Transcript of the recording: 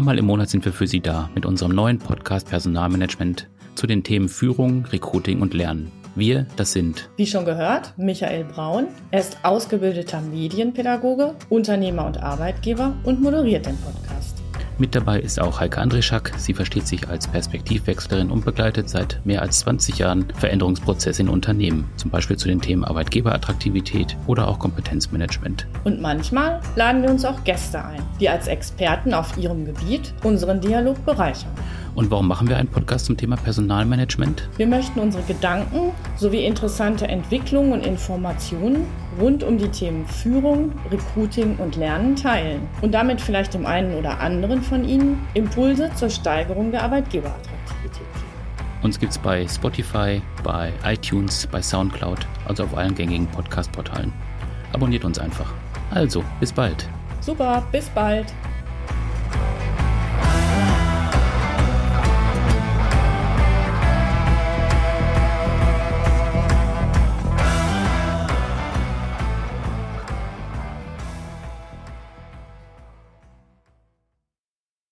Einmal im Monat sind wir für Sie da mit unserem neuen Podcast Personalmanagement zu den Themen Führung, Recruiting und Lernen. Wir, das sind. Wie schon gehört, Michael Braun. Er ist ausgebildeter Medienpädagoge, Unternehmer und Arbeitgeber und moderiert den Podcast. Mit dabei ist auch Heike Andrischak. Sie versteht sich als Perspektivwechslerin und begleitet seit mehr als 20 Jahren Veränderungsprozesse in Unternehmen, zum Beispiel zu den Themen Arbeitgeberattraktivität oder auch Kompetenzmanagement. Und manchmal laden wir uns auch Gäste ein, die als Experten auf ihrem Gebiet unseren Dialog bereichern. Und warum machen wir einen Podcast zum Thema Personalmanagement? Wir möchten unsere Gedanken sowie interessante Entwicklungen und Informationen rund um die Themen Führung, Recruiting und Lernen teilen und damit vielleicht dem einen oder anderen von Ihnen Impulse zur Steigerung der Arbeitgeberattraktivität. Uns gibt es bei Spotify, bei iTunes, bei Soundcloud, also auf allen gängigen Podcast-Portalen. Abonniert uns einfach. Also, bis bald. Super, bis bald.